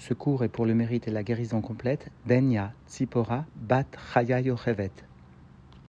Ce cours est pour le mérite et la guérison complète d'Enya Tzipora Bat Chaya Yochevet.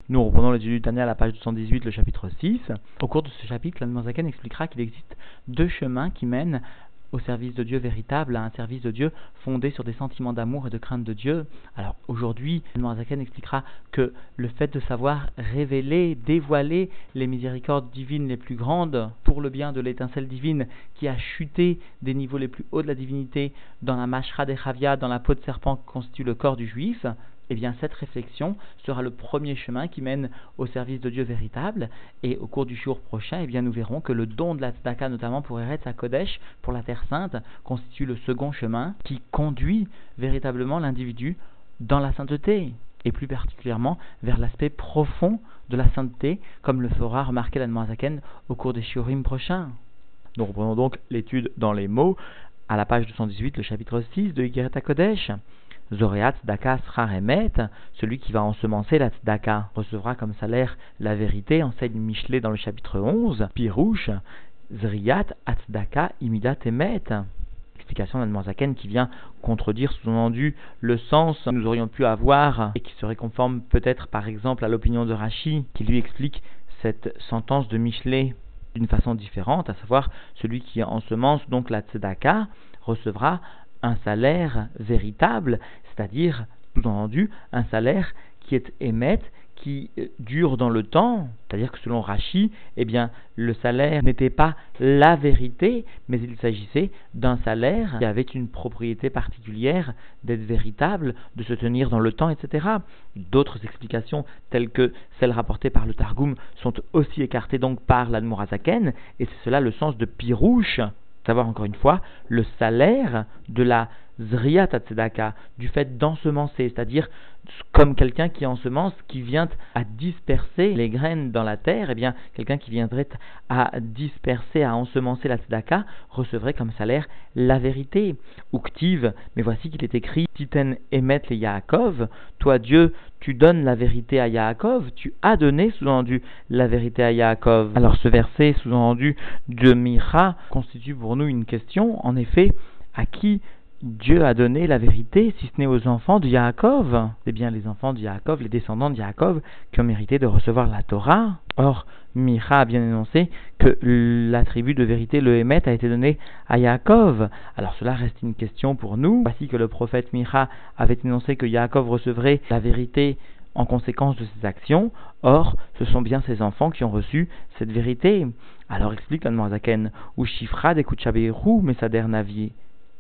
Nous reprenons l'étude du Tania à la page 218, le chapitre 6. Au cours de ce chapitre, l'Anne expliquera qu'il existe deux chemins qui mènent au service de Dieu véritable, à un service de Dieu fondé sur des sentiments d'amour et de crainte de Dieu. Alors aujourd'hui, Zaken expliquera que le fait de savoir révéler, dévoiler les miséricordes divines les plus grandes pour le bien de l'étincelle divine qui a chuté des niveaux les plus hauts de la divinité dans la mashra de Chavia, dans la peau de serpent qui constitue le corps du juif, eh bien cette réflexion sera le premier chemin qui mène au service de Dieu véritable. Et au cours du jour prochain, eh bien nous verrons que le don de la tzedaka, notamment pour Eretz Kodesh, pour la Terre Sainte, constitue le second chemin qui conduit véritablement l'individu dans la sainteté et plus particulièrement vers l'aspect profond de la sainteté, comme le fera remarquer la Zaken au cours des shiurim prochains. Nous reprenons donc l'étude dans les mots à la page 218, le chapitre 6 de Yigeret Kodesh. Zoreat Tzedaka Sraremet, celui qui va ensemencer la Tzedaka, recevra comme salaire la vérité, enseigne Michelet dans le chapitre 11, Pirouche, Zriat Atzdaka Imidat Emet. Explication d'Admanzaken qui vient contredire sous-entendu le sens que nous aurions pu avoir et qui serait conforme peut-être par exemple à l'opinion de Rachi qui lui explique cette sentence de Michelet d'une façon différente, à savoir celui qui ensemence donc la tzedaka recevra un salaire véritable, c'est-à-dire, sous-entendu, un salaire qui est émet, qui euh, dure dans le temps, c'est-à-dire que selon Rachi, eh bien, le salaire n'était pas la vérité, mais il s'agissait d'un salaire qui avait une propriété particulière d'être véritable, de se tenir dans le temps, etc. D'autres explications, telles que celles rapportées par le Targum, sont aussi écartées donc par l'Admorazaken, et c'est cela le sens de Pirouche, savoir encore une fois le salaire de la Zriyat Tzedaka, du fait d'ensemencer, c'est-à-dire comme quelqu'un qui ensemence, qui vient à disperser les graines dans la terre, eh bien quelqu'un qui viendrait à disperser, à ensemencer la tzedaka, recevrait comme salaire la vérité. Uktiv, mais voici qu'il est écrit Titen emet le Yaakov, toi Dieu, tu donnes la vérité à Yaakov, tu as donné sous-entendu la vérité à Yaakov. Alors ce verset sous-entendu de Mira constitue pour nous une question, en effet, à qui Dieu a donné la vérité, si ce n'est aux enfants de Yaakov. C'est bien les enfants de Yaakov, les descendants de Yaakov, qui ont mérité de recevoir la Torah. Or, Micha a bien énoncé que l'attribut de vérité, le Hémet, a été donné à Yaakov. Alors cela reste une question pour nous. Voici que le prophète Micha avait énoncé que Yaakov recevrait la vérité en conséquence de ses actions. Or, ce sont bien ses enfants qui ont reçu cette vérité. Alors explique Zaken, ou Shifra de Kuchaberu Mesader Navi,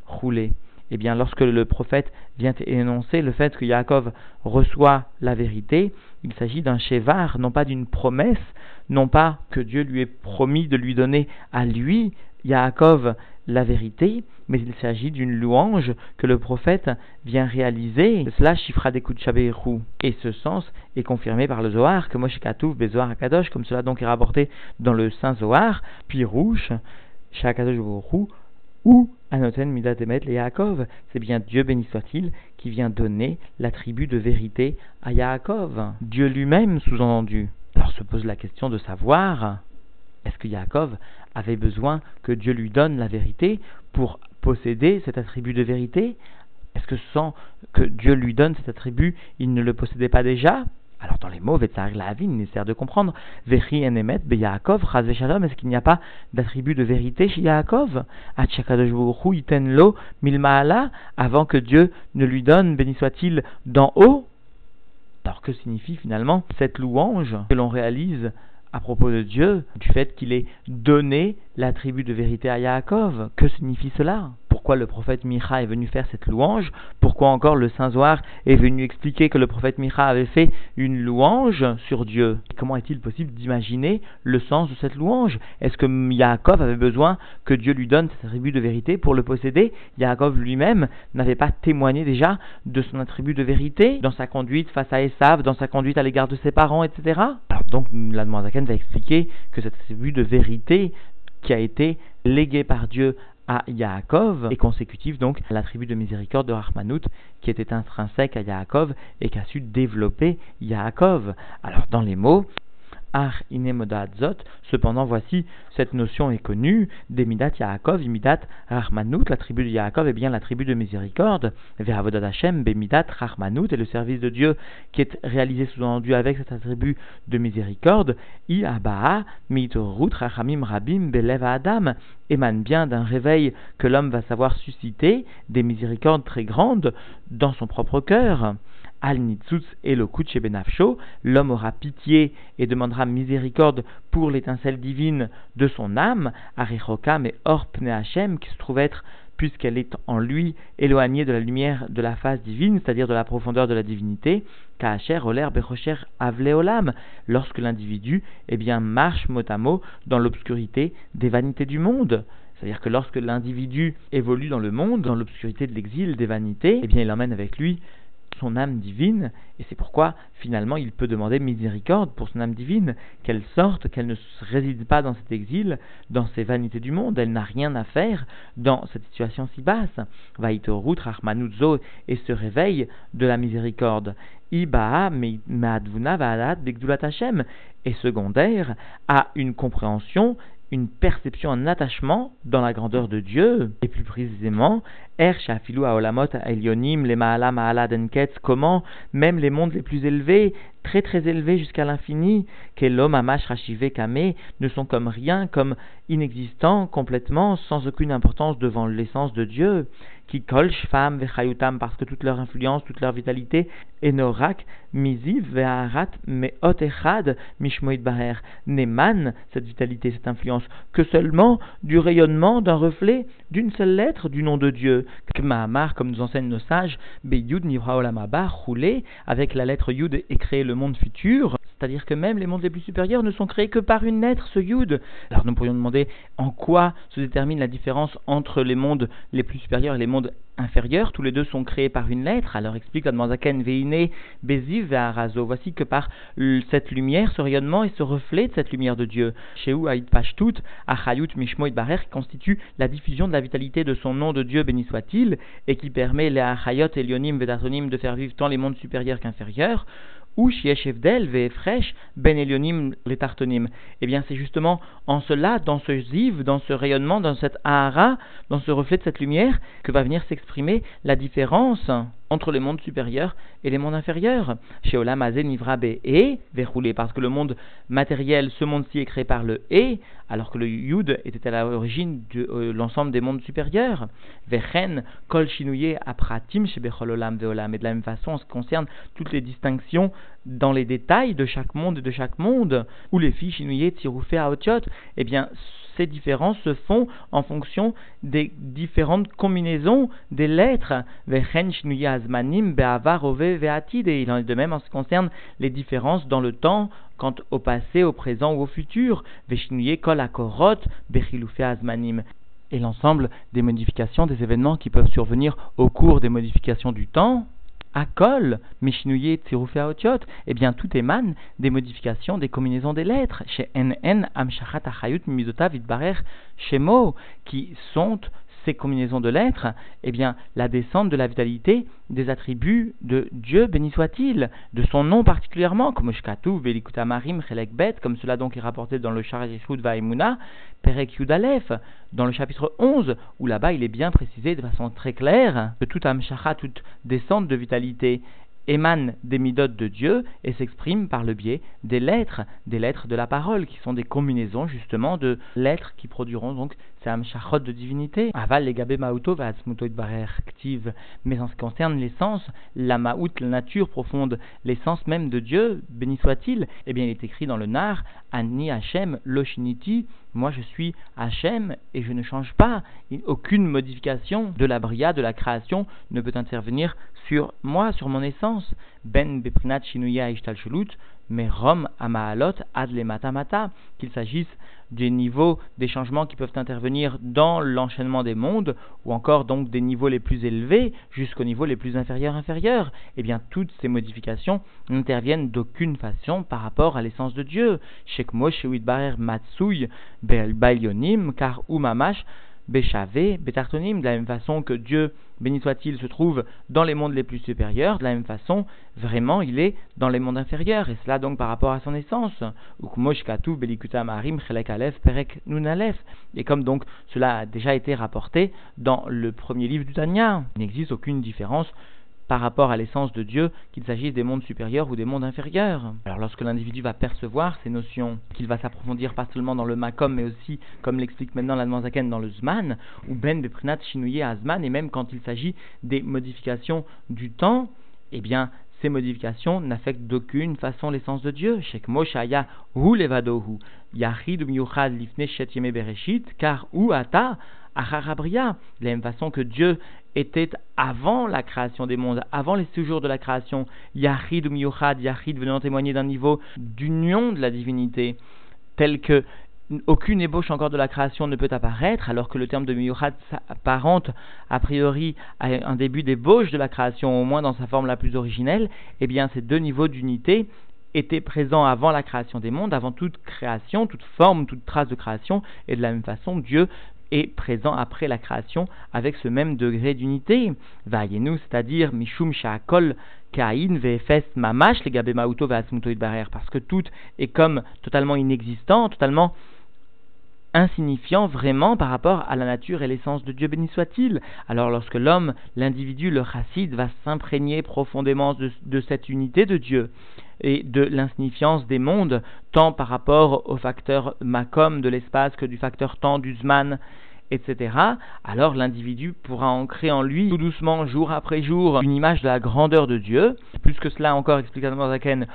roulé eh bien, lorsque le prophète vient énoncer le fait que Yaakov reçoit la vérité, il s'agit d'un chevar, non pas d'une promesse, non pas que Dieu lui ait promis de lui donner à lui, Yaakov, la vérité, mais il s'agit d'une louange que le prophète vient réaliser. Cela chifra des Et ce sens est confirmé par le Zohar, que Moshe Katouf, Bezohar Akadosh, comme cela donc est rapporté dans le Saint Zohar, puis rouge, Shakadosh ou Anoten Midat Emet le Yaakov. C'est bien Dieu béni soit-il qui vient donner l'attribut de vérité à Yaakov. Dieu lui-même sous-entendu. Alors se pose la question de savoir est-ce que Yaakov avait besoin que Dieu lui donne la vérité pour posséder cet attribut de vérité? Est-ce que sans que Dieu lui donne cet attribut, il ne le possédait pas déjà? Alors dans les mots, Vetzar la vie, nécessaire de comprendre, Vechi enemet be Yaakov, Shalom, est-ce qu'il n'y a pas d'attribut de vérité chez Yaakov? Iten lo milmaala, avant que Dieu ne lui donne, béni soit-il, d'en haut. Alors que signifie finalement cette louange que l'on réalise à propos de Dieu, du fait qu'il ait donné l'attribut de vérité à Yaakov? Que signifie cela? Pourquoi le prophète Micha est venu faire cette louange, pourquoi encore le Saint Zohar est venu expliquer que le prophète Micha avait fait une louange sur Dieu. Comment est-il possible d'imaginer le sens de cette louange? Est-ce que Yaakov avait besoin que Dieu lui donne cet attribut de vérité pour le posséder? Yaakov lui-même n'avait pas témoigné déjà de son attribut de vérité dans sa conduite face à Esav, dans sa conduite à l'égard de ses parents, etc. Alors donc la Zaken va expliquer que cet attribut de vérité qui a été légué par Dieu à Yaakov et consécutif donc à l'attribut de miséricorde de Rahmanout qui était intrinsèque à Yaakov et qui a su développer Yaakov. Alors dans les mots, Ar Inemodadzot. Cependant, voici, cette notion est connue. Demidat Yaakov, Imidat Rahmanut, la tribu de Yaakov est bien la tribu de miséricorde. Ve'avodat Hashem, Bemidat Rahmanut, et le service de Dieu qui est réalisé sous-entendu avec cette attribut de miséricorde. I Abaa, Mitorut, Rachamim Rabim, Belev Adam, émane bien d'un réveil que l'homme va savoir susciter, des miséricordes très grandes dans son propre cœur. Al Nitzutz et le Benafsho, l'homme aura pitié et demandera miséricorde pour l'étincelle divine de son âme, Arechokam et Orpne Hashem, qui se trouve être, puisqu'elle est en lui, éloignée de la lumière de la phase divine, c'est-à-dire de la profondeur de la divinité, Kaacher, Oler, Bechocher, Avleolam, lorsque l'individu, eh bien, marche mot à mot dans l'obscurité des vanités du monde. C'est-à-dire que lorsque l'individu évolue dans le monde, dans l'obscurité de l'exil, des vanités, eh bien, il emmène avec lui son âme divine, et c'est pourquoi finalement il peut demander miséricorde pour son âme divine, qu'elle sorte, qu'elle ne réside pas dans cet exil, dans ces vanités du monde, elle n'a rien à faire dans cette situation si basse. Vaitorut Rachmanuzo et se réveille de la miséricorde. Ibaa Meadvuna Vaadat Hashem et secondaire a une compréhension une perception, un attachement dans la grandeur de Dieu, et plus précisément, Er Shafilu Aolamot Elionim, les Maala Maala Denketz, comment même les mondes les plus élevés, très très élevés jusqu'à l'infini, l'homme Amash Rashive Kame, ne sont comme rien, comme inexistants, complètement, sans aucune importance devant l'essence de Dieu qui kolch femme vechayutam parce que toute leur influence, toute leur vitalité enorak miziv ve'arat me'ot echad mishmoid baher n'émane cette vitalité, cette influence que seulement du rayonnement d'un reflet d'une seule lettre du nom de Dieu. Kma'amar, comme nous enseignent nos sages, beyud nivra olamaba roulé avec la lettre yud et créer le monde futur. C'est-à-dire que même les mondes les plus supérieurs ne sont créés que par une lettre, ce yud. Alors nous pourrions demander en quoi se détermine la différence entre les mondes les plus supérieurs et les mondes inférieurs. Tous les deux sont créés par une lettre. Alors explique Admanzaken Veine Beziv Arazo. Voici que par cette lumière, ce rayonnement et ce reflet de cette lumière de Dieu, Sheu Aïd Pashtut, Achayut Mishmoid Barer, constitue la diffusion de la vitalité de son nom de Dieu, béni soit-il, et qui permet les Achayot et Lyonim Vedatonim de faire vivre tant les mondes supérieurs qu'inférieurs ou ben. Eh bien, c'est justement en cela, dans ce ziv, dans ce rayonnement, dans cette ahara, dans ce reflet de cette lumière, que va venir s'exprimer la différence entre les mondes supérieurs et les mondes inférieurs. Chez Olam Nivra et verroulé, parce que le monde matériel, ce monde-ci est créé par le et, alors que le Yud était à l'origine de euh, l'ensemble des mondes supérieurs. Vechen Kol Shinouye Apratim Olam Veolam. Et de la même façon, en ce qui concerne toutes les distinctions dans les détails de chaque monde et de chaque monde, où les filles Shinouye Tiroufé Aotiot, eh bien, ces différences se font en fonction des différentes combinaisons des lettres. Et il en est de même en ce qui concerne les différences dans le temps, quant au passé, au présent ou au futur. Et l'ensemble des modifications des événements qui peuvent survenir au cours des modifications du temps. Akol, Mishinouye, Tsirufe Otiot, eh bien tout émane des modifications des combinaisons des lettres, chez NN, Amshachat Achayut, Mizota, Vidbarer, Shemo, qui sont ces combinaisons de lettres, eh bien, la descente de la vitalité des attributs de Dieu, béni soit-il, de son nom particulièrement, comme Shkatu, Velikutamarim, Bet, comme cela donc est rapporté dans le Sharishud Vaimuna, Perek Yudalef, dans le chapitre 11, où là-bas il est bien précisé de façon très claire que toute Amshacha, toute descente de vitalité émane des midotes de Dieu et s'exprime par le biais des lettres, des lettres de la parole, qui sont des combinaisons justement de lettres qui produiront donc ces amshachot de divinité. Aval mauto va active. Mais en ce qui concerne l'essence, la maout, la nature profonde, l'essence même de Dieu, béni soit-il, eh bien il est écrit dans le Nar, Ani Hashem Loshiniti, moi je suis Hachem et je ne change pas. Aucune modification de la bria, de la création, ne peut intervenir sur moi, sur mon essence. Ben Beprinat Shinuya Ishtal mais Rom Amaalot Ad Matamata, qu'il s'agisse des niveaux, des changements qui peuvent intervenir dans l'enchaînement des mondes, ou encore donc des niveaux les plus élevés jusqu'aux niveaux les plus inférieurs inférieurs, eh bien toutes ces modifications n'interviennent d'aucune façon par rapport à l'essence de Dieu. Shekmo Matsui Umamash Béchavé, Betartonim, de la même façon que Dieu béni soit-il, se trouve dans les mondes les plus supérieurs, de la même façon, vraiment, il est dans les mondes inférieurs, et cela donc par rapport à son essence. Et comme donc cela a déjà été rapporté dans le premier livre du Tanya, il n'existe aucune différence par rapport à l'essence de Dieu, qu'il s'agisse des mondes supérieurs ou des mondes inférieurs. Alors lorsque l'individu va percevoir ces notions, qu'il va s'approfondir pas seulement dans le makom, mais aussi, comme l'explique maintenant la Zaken, dans le zman, ou ben beprinat shinouye azman, et même quand il s'agit des modifications du temps, eh bien, ces modifications n'affectent d'aucune façon l'essence de Dieu. Shek Moshaya hu levadohu, bereshit, car ou ata de la même façon que Dieu était avant la création des mondes, avant les séjours de la création. Yahid ou Miyuchad, Yahid venant témoigner d'un niveau d'union de la divinité, tel que aucune ébauche encore de la création ne peut apparaître, alors que le terme de Miyuchad s'apparente a priori à un début d'ébauche de la création, au moins dans sa forme la plus originelle, eh bien ces deux niveaux d'unité étaient présents avant la création des mondes, avant toute création, toute forme, toute trace de création, et de la même façon, Dieu est présent après la création avec ce même degré d'unité. Vayenu, c'est-à-dire Mishum Sha'akol Kain Vefes Mamash les Gabemauto barrière parce que tout est comme totalement inexistant, totalement insignifiant vraiment par rapport à la nature et l'essence de Dieu béni soit-il. Alors lorsque l'homme, l'individu, le chassid va s'imprégner profondément de, cette unité de Dieu et de l'insignifiance des mondes, tant par rapport au facteur makom de l'espace que du facteur temps du zman, etc., alors l'individu pourra ancrer en lui, tout doucement, jour après jour, une image de la grandeur de Dieu. Plus que cela encore, explique Zaken,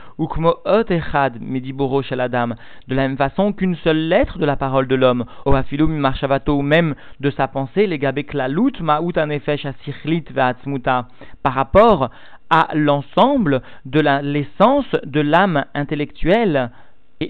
de la même façon qu'une seule lettre de la parole de l'homme, oafilum marshavato, même de sa pensée, les anefesh asichlit par rapport à l'ensemble de l'essence de l'âme intellectuelle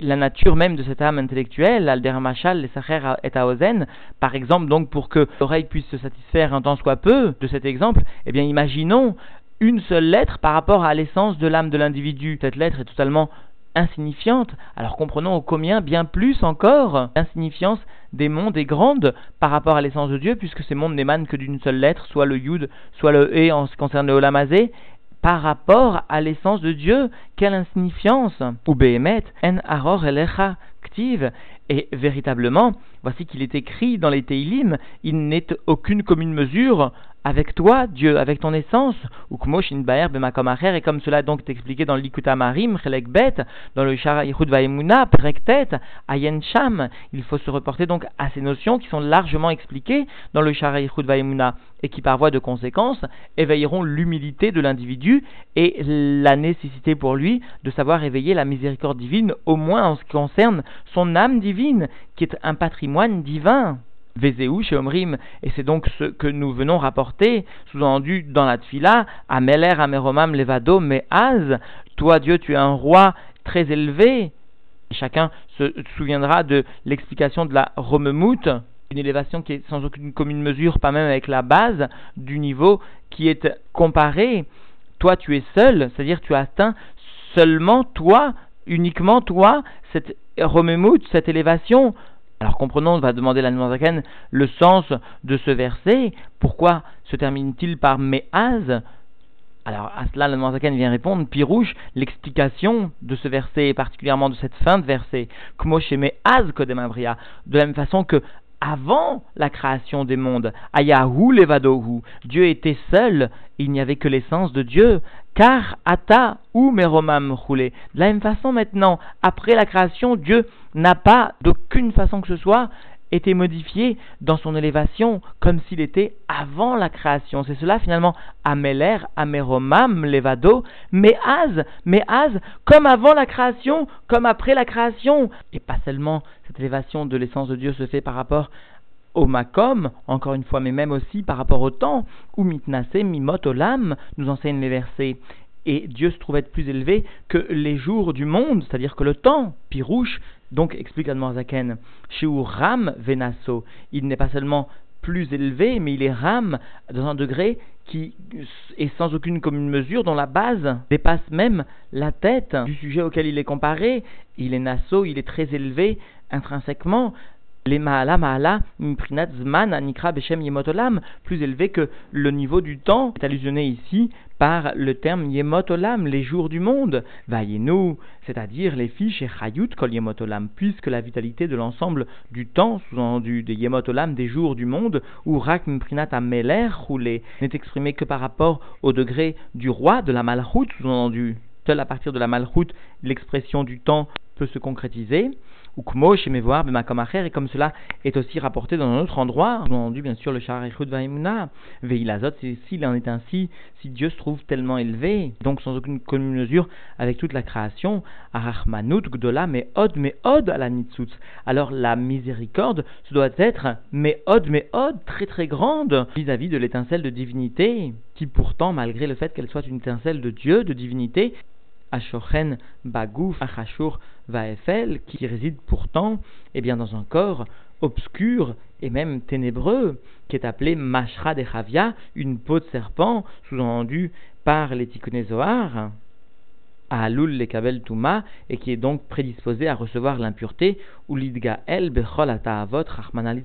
la nature même de cette âme intellectuelle, Alder Machal, les Sacher et Aozen, par exemple, donc pour que l'oreille puisse se satisfaire un tant soit peu de cet exemple, eh bien imaginons une seule lettre par rapport à l'essence de l'âme de l'individu. Cette lettre est totalement insignifiante, alors comprenons au combien bien plus encore l'insignifiance des mondes est grande par rapport à l'essence de Dieu, puisque ces mondes n'émanent que d'une seule lettre, soit le Yud, soit le E en ce qui concerne le Olamazé, par rapport à l'essence de Dieu. Quelle insignifiance Ou en aror elecha ktiv. Et véritablement, voici qu'il est écrit dans les Teilim, il n'est aucune commune mesure avec toi, Dieu, avec ton essence, ou et comme cela donc est expliqué dans l'Ikuta Marim, Bet, dans le Shara Yichud Vaimuna, Prektet, Ayen Sham. Il faut se reporter donc à ces notions qui sont largement expliquées dans le Shara Yichud Vaimuna et qui, par voie de conséquence, éveilleront l'humilité de l'individu et la nécessité pour lui de savoir éveiller la miséricorde divine, au moins en ce qui concerne son âme divine, qui est un patrimoine divin. Chez Omrim, et c'est donc ce que nous venons rapporter, sous-entendu dans la Tfila, Ameler, Ameromam, Levado, Az, toi Dieu, tu es un roi très élevé. Chacun se souviendra de l'explication de la Romemout, une élévation qui est sans aucune commune mesure, pas même avec la base du niveau qui est comparé. Toi, tu es seul, c'est-à-dire tu as atteint seulement toi, uniquement toi, cette Romemout, cette élévation alors comprenons, on va demander la Zaken le sens de ce verset. Pourquoi se termine-t-il par Me'az alors à cela, la Zaken vient répondre, Pirouche, l'explication de ce verset, et particulièrement de cette fin de verset, Me'az Kodemabria, de la même façon que avant la création des mondes, Ayahu Levadohu, Dieu était seul, il n'y avait que l'essence de Dieu, car Ata ou Meromam roulé. De la même façon maintenant, après la création, Dieu n'a pas d'aucune façon que ce soit été modifié dans son élévation comme s'il était avant la création. C'est cela finalement Ameler, Ameromam, Levado, Meaz, Meaz, comme avant la création, comme après la création. Et pas seulement cette élévation de l'essence de Dieu se fait par rapport au makom, encore une fois, mais même aussi par rapport au temps, où mitnase, mimot, olam, nous enseignent les versets et Dieu se trouve être plus élevé que les jours du monde, c'est-à-dire que le temps, pirouche, donc explique Zaken, chez Ram Venasso, il n'est pas seulement plus élevé, mais il est Ram dans un degré qui est sans aucune commune mesure, dont la base dépasse même la tête du sujet auquel il est comparé. Il est Nasso, il est très élevé intrinsèquement, les Mahala Mahala Imprinat Zman Anikra Beshem Yemotolam, plus élevé que le niveau du temps, est allusionné ici par le terme Yemotolam, les jours du monde, Vayenu, c'est-à-dire les fiches et Chayut Kol Yemotolam, puisque la vitalité de l'ensemble du temps, sous-entendu des Yemotolam, des jours du monde, ou Rak Imprinat Ameler roulé, n'est exprimé que par rapport au degré du roi de la Malchut, sous-entendu. Seul à partir de la Malchut, l'expression du temps peut se concrétiser ou Kmo chez Mevoar et comme cela est aussi rapporté dans un autre endroit, on a entendu bien sûr le Sharichut Vaimuna, Veilazot, s'il en est ainsi, si Dieu se trouve tellement élevé, donc sans aucune commune mesure avec toute la création, Arachmanut Gdola, mais Od, mais Od. Alors la miséricorde, ce doit être mais Od, mais Od, très très grande vis-à-vis de l'étincelle de divinité, qui pourtant, malgré le fait qu'elle soit une étincelle de Dieu, de divinité, Ashochen Bagouf Achashur Vaefel, qui réside pourtant eh bien, dans un corps obscur et même ténébreux, qui est appelé Mashra de une peau de serpent, sous-entendu par les Tikkunézoar, à Alul le Kabel Touma, et qui est donc prédisposé à recevoir l'impureté, ou l'Idga El Bechol Ata'avot Rahman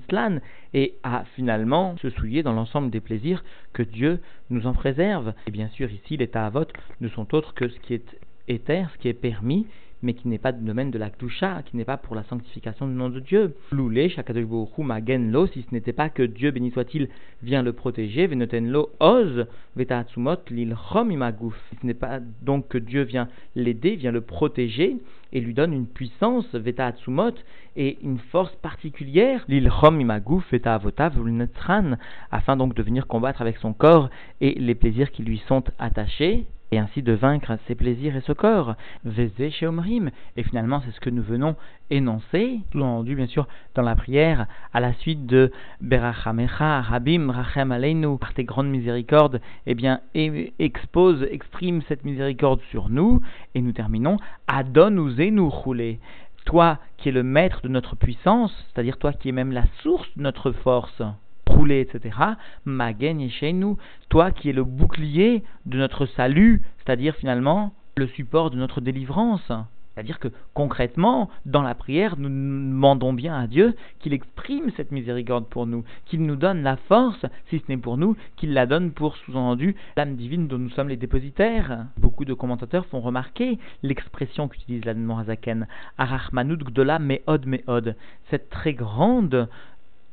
et à finalement se souiller dans l'ensemble des plaisirs que Dieu nous en préserve. Et bien sûr, ici, les Ta'avot ne sont autres que ce qui est éther, ce qui est permis, mais qui n'est pas du domaine de la Ktusha, qui n'est pas pour la sanctification du nom de Dieu. Loulé, Shakadosh Magen Lo, si ce n'était pas que Dieu, béni soit-il, vient le protéger, Venoten Lo, Oz, Vetatsumot, Lil Imagouf. Si ce n'est pas donc que Dieu vient l'aider, vient le protéger, et lui donne une puissance, Vetatsumot, et une force particulière, Lil Imagouf, Vetavotav, afin donc de venir combattre avec son corps et les plaisirs qui lui sont attachés et ainsi de vaincre ses plaisirs et ce corps. Vezé chez Omrim. Et finalement, c'est ce que nous venons énoncer, tout entendu bien sûr dans la prière, à la suite de Berachamecha, Rabim, Rachem Aleinu, par tes grandes miséricordes, eh bien, expose, exprime cette miséricorde sur nous, et nous terminons Adon ou Zenu roulé. Toi qui es le maître de notre puissance, c'est-à-dire toi qui es même la source de notre force rouler, etc. Magen nous, toi qui es le bouclier de notre salut, c'est-à-dire finalement le support de notre délivrance. C'est-à-dire que concrètement, dans la prière, nous demandons bien à Dieu qu'il exprime cette miséricorde pour nous, qu'il nous donne la force, si ce n'est pour nous, qu'il la donne pour sous-entendu l'âme divine dont nous sommes les dépositaires. Beaucoup de commentateurs font remarquer l'expression qu'utilise la Morazaken, Arachmanud Gdola Meod Meod, cette très grande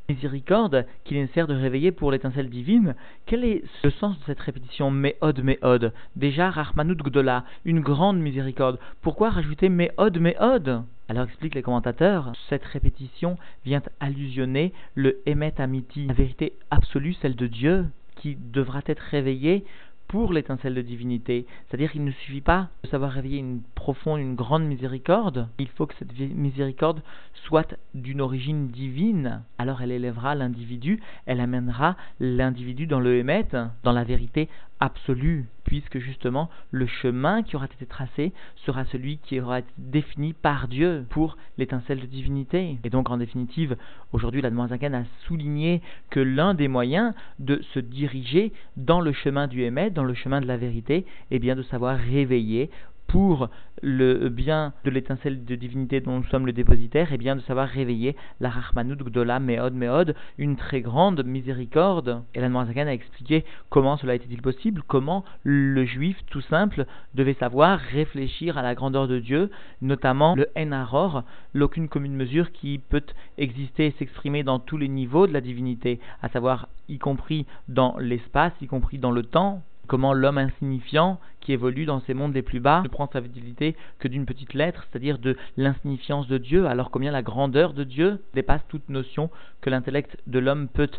miséricorde qu'il est nécessaire de réveiller pour l'étincelle divine, quel est le sens de cette répétition Me'od, Me'od Déjà, Rahmanout Gdola, une grande miséricorde. Pourquoi rajouter Me'od, Me'od alors explique les commentateurs, cette répétition vient allusionner le Emet Amiti, la vérité absolue, celle de Dieu, qui devra être réveillée pour l'étincelle de divinité. C'est-à-dire qu'il ne suffit pas de savoir réveiller une profonde, une grande miséricorde. Il faut que cette miséricorde soit d'une origine divine. Alors elle élèvera l'individu, elle amènera l'individu dans le Hémet, dans la vérité absolue, puisque justement le chemin qui aura été tracé sera celui qui aura été défini par Dieu pour l'étincelle de divinité. Et donc en définitive, aujourd'hui la Zagan a souligné que l'un des moyens de se diriger dans le chemin du Hémet, dans le chemin de la vérité, est bien de savoir réveiller pour le bien de l'étincelle de divinité dont nous sommes le dépositaire, et bien de savoir réveiller la Rahmanout Gdola Meod Meod, une très grande miséricorde. Et la Noirzakan a expliqué comment cela était-il possible, comment le juif tout simple devait savoir réfléchir à la grandeur de Dieu, notamment le En l'aucune commune mesure qui peut exister et s'exprimer dans tous les niveaux de la divinité, à savoir y compris dans l'espace, y compris dans le temps, comment l'homme insignifiant qui évolue dans ces mondes les plus bas ne prend sa vitalité que d'une petite lettre, c'est-à-dire de l'insignifiance de Dieu, alors combien la grandeur de Dieu dépasse toute notion que l'intellect de l'homme peut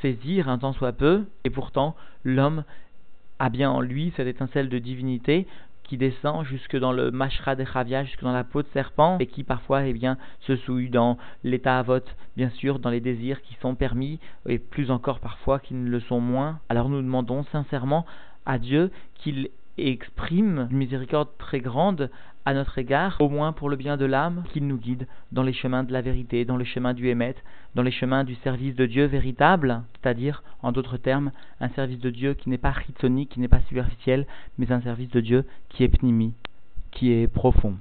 saisir un temps soit peu, et pourtant l'homme a bien en lui cette étincelle de divinité qui descend jusque dans le mashra de Chavia, jusque dans la peau de serpent, et qui parfois eh bien, se souille dans l'état avot, bien sûr, dans les désirs qui sont permis, et plus encore parfois qui ne le sont moins. Alors nous demandons sincèrement à Dieu qu'il exprime une miséricorde très grande à notre égard, au moins pour le bien de l'âme, qu'il nous guide dans les chemins de la vérité, dans les chemins du Hémet, dans les chemins du service de Dieu véritable, c'est-à-dire, en d'autres termes, un service de Dieu qui n'est pas chitonique, qui n'est pas superficiel, mais un service de Dieu qui est pnimi, qui est profond.